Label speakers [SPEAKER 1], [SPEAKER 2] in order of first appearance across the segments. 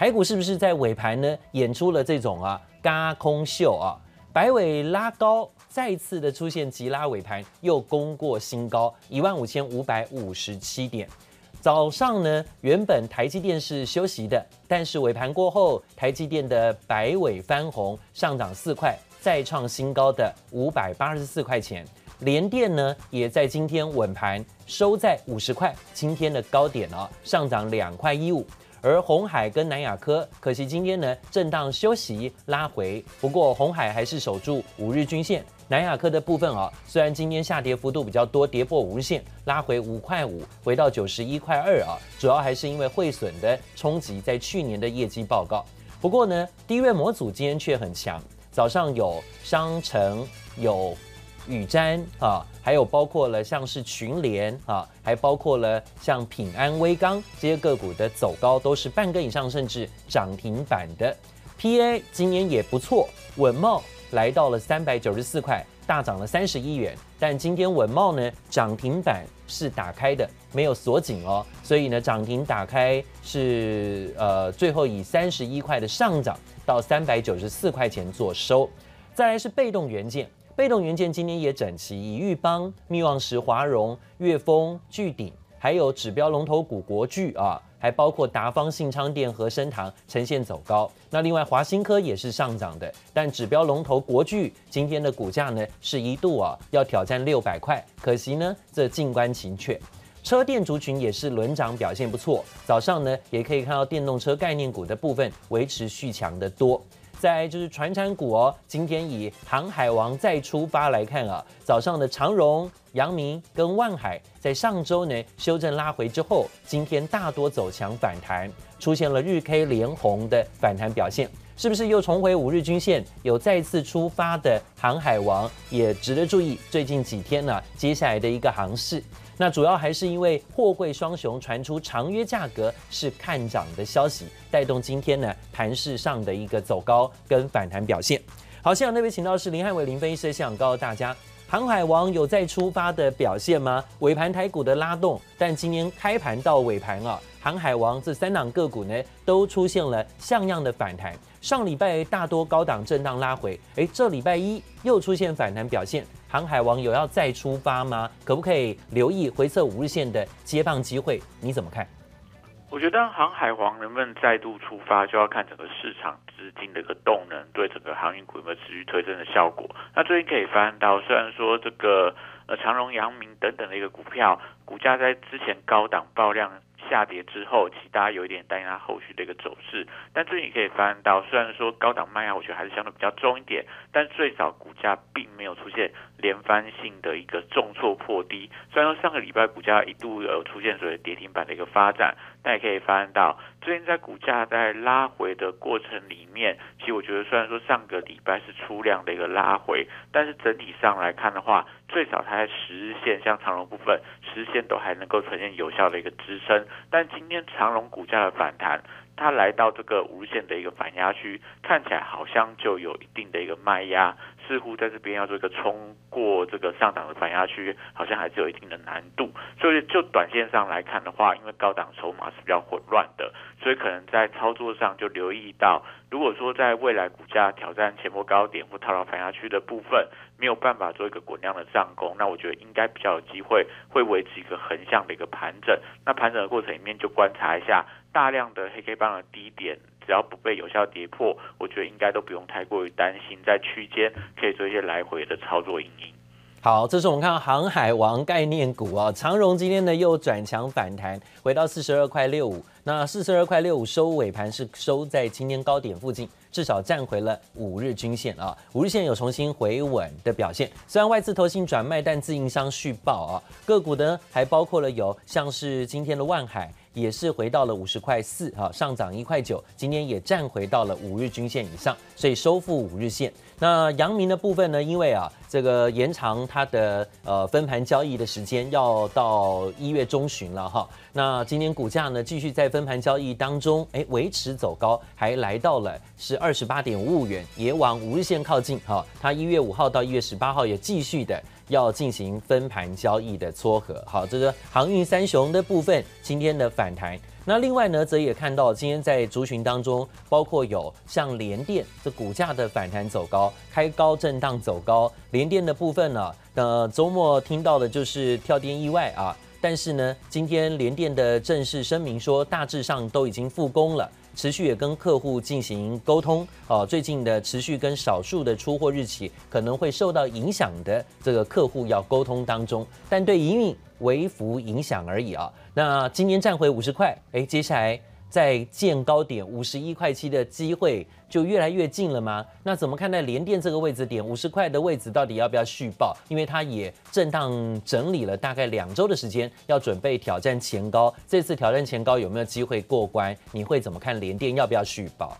[SPEAKER 1] 台股是不是在尾盘呢演出了这种啊嘎空秀啊？白尾拉高，再次的出现急拉尾盘，又攻过新高一万五千五百五十七点。早上呢，原本台积电是休息的，但是尾盘过后，台积电的白尾翻红，上涨四块，再创新高的五百八十四块钱。联电呢，也在今天稳盘收在五十块，今天的高点哦，上涨两块一五。而红海跟南亚科，可惜今天呢震荡休息拉回，不过红海还是守住五日均线。南亚科的部分啊，虽然今天下跌幅度比较多，跌破五日线，拉回五块五，回到九十一块二啊，主要还是因为汇损的冲击，在去年的业绩报告。不过呢，低位模组今天却很强，早上有商城有。宇瞻啊，还有包括了像是群联啊，还包括了像品安威刚这些个股的走高都是半根以上，甚至涨停板的。PA 今年也不错，稳茂来到了三百九十四块，大涨了三十一元。但今天稳茂呢涨停板是打开的，没有锁紧哦，所以呢涨停打开是呃最后以三十一块的上涨到三百九十四块钱做收。再来是被动元件。被动元件今天也整齐，以玉邦、密望石、华荣、悦丰、聚鼎，还有指标龙头股国巨啊，还包括达方、信昌电和升堂呈现走高。那另外华新科也是上涨的，但指标龙头国巨今天的股价呢是一度啊要挑战六百块，可惜呢这静观情却。车电族群也是轮涨表现不错，早上呢也可以看到电动车概念股的部分维持续强的多。再来就是船产股哦，今天以航海王再出发来看啊，早上的长荣、阳明跟万海在上周呢修正拉回之后，今天大多走强反弹，出现了日 K 连红的反弹表现，是不是又重回五日均线？有再次出发的航海王也值得注意，最近几天呢、接下来的一个航势。那主要还是因为货柜双雄传出长约价格是看涨的消息，带动今天呢盘势上的一个走高跟反弹表现。好，现场那边请到是林汉伟林分析师，现场告诉大家，航海王有再出发的表现吗？尾盘台股的拉动，但今天开盘到尾盘啊，航海王这三档个股呢都出现了像样的反弹。上礼拜大多高档震荡拉回，诶，这礼拜一又出现反弹表现。航海王有要再出发吗？可不可以留意回测五日线的接棒机会？你怎么看？
[SPEAKER 2] 我觉得航海王能不能再度出发，就要看整个市场资金的一个动能对整个航运股有没有持续推升的效果。那最近可以发现到，虽然说这个呃长荣、阳明等等的一个股票股价在之前高档爆量。下跌之后，其实大家有一点担心它后续的一个走势。但最近可以发现到，虽然说高档卖压，我觉得还是相对比较重一点，但最早股价并没有出现连番性的一个重挫破低。虽然说上个礼拜股价一度有出现所谓跌停板的一个发展，但也可以发现到，最近在股价在拉回的过程里面，其实我觉得虽然说上个礼拜是出量的一个拉回，但是整体上来看的话，最少它在十日线，像长龙部分，十日线都还能够呈现有效的一个支撑。但今天长龙股价的反弹，它来到这个五日线的一个反压区，看起来好像就有一定的一个卖压。似乎在这边要做一个冲过这个上档的反压区，好像还是有一定的难度。所以就短线上来看的话，因为高档筹码是比较混乱的，所以可能在操作上就留意到，如果说在未来股价挑战前波高点或套牢反压区的部分，没有办法做一个滚量的上攻，那我觉得应该比较有机会会维持一个横向的一个盘整。那盘整的过程里面就观察一下大量的黑 K 棒的低点。只要不被有效跌破，我觉得应该都不用太过于担心，在区间可以做一些来回的操作运营。
[SPEAKER 1] 好，这是我们看到航海王概念股啊，长荣今天呢又转强反弹，回到四十二块六五。那四十二块六五收尾盘是收在今天高点附近，至少站回了五日均线啊，五日线有重新回稳的表现。虽然外资投信转卖，但自营商续报啊，个股呢还包括了有像是今天的万海。也是回到了五十块四，哈，上涨一块九，今天也站回到了五日均线以上，所以收复五日线。那阳明的部分呢？因为啊，这个延长它的呃分盘交易的时间，要到一月中旬了哈。那今天股价呢，继续在分盘交易当中，哎，维持走高，还来到了是二十八点五五元，也往五日线靠近哈。它一月五号到一月十八号也继续的。要进行分盘交易的撮合，好，这个航运三雄的部分，今天的反弹，那另外呢，则也看到今天在族群当中，包括有像联电这股价的反弹走高，开高震荡走高。联电的部分呢，呃，周末听到的就是跳电意外啊，但是呢，今天联电的正式声明说，大致上都已经复工了。持续也跟客户进行沟通，哦，最近的持续跟少数的出货日期可能会受到影响的这个客户要沟通当中，但对营运微幅影响而已啊。那今年站回五十块，哎，接下来。在见高点五十一块七的机会就越来越近了吗？那怎么看待联电这个位置点五十块的位置到底要不要续报？因为它也震荡整理了大概两周的时间，要准备挑战前高。这次挑战前高有没有机会过关？你会怎么看联电要不要续报？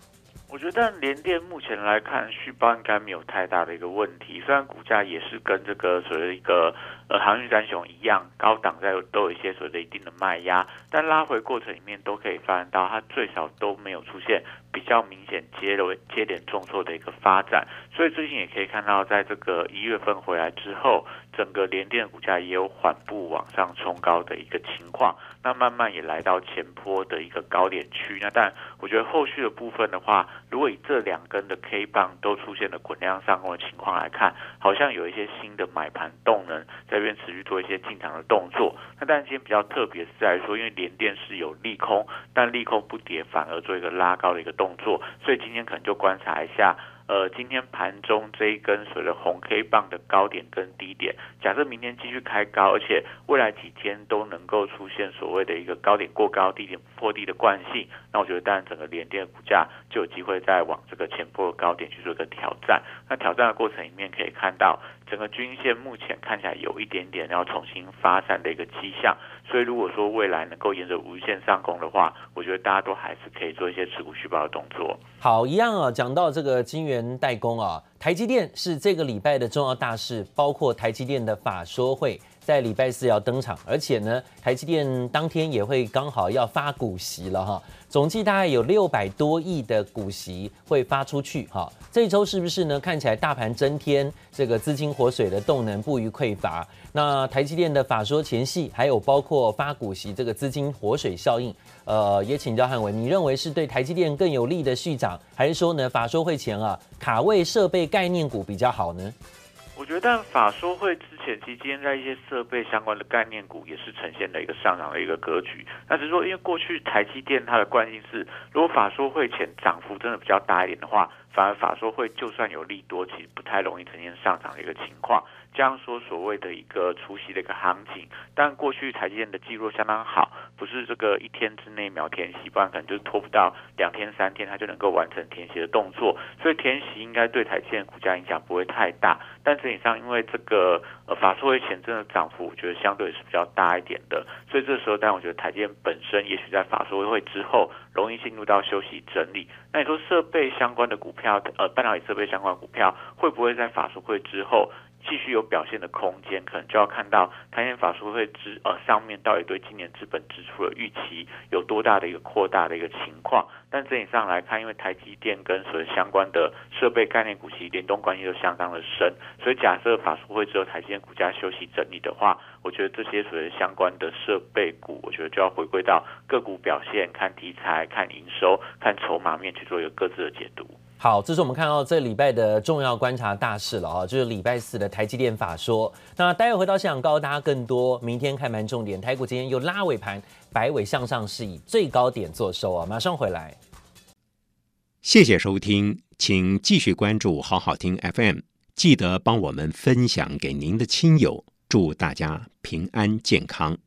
[SPEAKER 2] 我觉得联电目前来看续报应该没有太大的一个问题，虽然股价也是跟这个所谓一个。呃，航运三雄一样，高档在都有一些所谓的一定的卖压，但拉回过程里面都可以发现到，它最少都没有出现比较明显接了接连重挫的一个发展，所以最近也可以看到，在这个一月份回来之后，整个联电股价也有缓步往上冲高的一个情况，那慢慢也来到前波的一个高点区，那但我觉得后续的部分的话，如果以这两根的 K 棒都出现了滚量上攻的情况来看，好像有一些新的买盘动能在。这边持续做一些进场的动作，那但今天比较特别是在说，因为联电是有利空，但利空不跌，反而做一个拉高的一个动作，所以今天可能就观察一下。呃，今天盘中这一根随着红 K 棒的高点跟低点，假设明天继续开高，而且未来几天都能够出现所谓的一个高点过高、低点破低的惯性，那我觉得当然整个联电的股价就有机会再往这个前破的高点去做一个挑战。那挑战的过程里面可以看到，整个均线目前看起来有一点点要重新发展的一个迹象，所以如果说未来能够沿着无限上攻的话，我觉得大家都还是可以做一些持股续报的动作。
[SPEAKER 1] 好，一样啊，讲到这个晶圆代工啊，台积电是这个礼拜的重要大事，包括台积电的法说会在礼拜四要登场，而且呢，台积电当天也会刚好要发股息了哈。总计大概有六百多亿的股息会发出去哈，这一周是不是呢？看起来大盘增添这个资金活水的动能不虞匮乏。那台积电的法说前戏，还有包括发股息这个资金活水效应，呃，也请教汉文，你认为是对台积电更有利的续涨，还是说呢，法说会前啊卡位设备概念股比较好呢？
[SPEAKER 2] 我觉得但法说会之前，期今天在一些设备相关的概念股也是呈现了一个上涨的一个格局。那只是说，因为过去台积电它的惯性是，如果法说会前涨幅真的比较大一点的话，反而法说会就算有利多，其实不太容易呈现上涨的一个情况。这样说所谓的一个除息的一个行情，但过去台积电的记录相当好，不是这个一天之内秒填息，不然可能就是拖不到两天三天，它就能够完成填息的动作。所以填息应该对台积电股价影响不会太大。但整体上，因为这个法说会前阵的涨幅，我觉得相对是比较大一点的。所以这时候，但我觉得台电本身也许在法说会之后，容易进入到休息整理。那你说设备相关的股票，呃，半导体设备相关股票，会不会在法说会之后？继续有表现的空间，可能就要看到台积电法说会支呃上面到底对今年资本支出的预期有多大的一个扩大的一个情况。但整体上来看，因为台积电跟所相关的设备概念股其实联动关系都相当的深，所以假设法说会之后台积电股价休息整理的话，我觉得这些所谓相关的设备股，我觉得就要回归到个股表现，看题材、看营收、看筹码面去做一个各自的解读。
[SPEAKER 1] 好，这是我们看到这礼拜的重要观察大事了啊，就是礼拜四的台积电法说。那待会回到现场告诉大家更多，明天开盘重点，台股今天又拉尾盘，摆尾向上，是以最高点做收啊，马上回来。
[SPEAKER 3] 谢谢收听，请继续关注好好听 FM，记得帮我们分享给您的亲友，祝大家平安健康。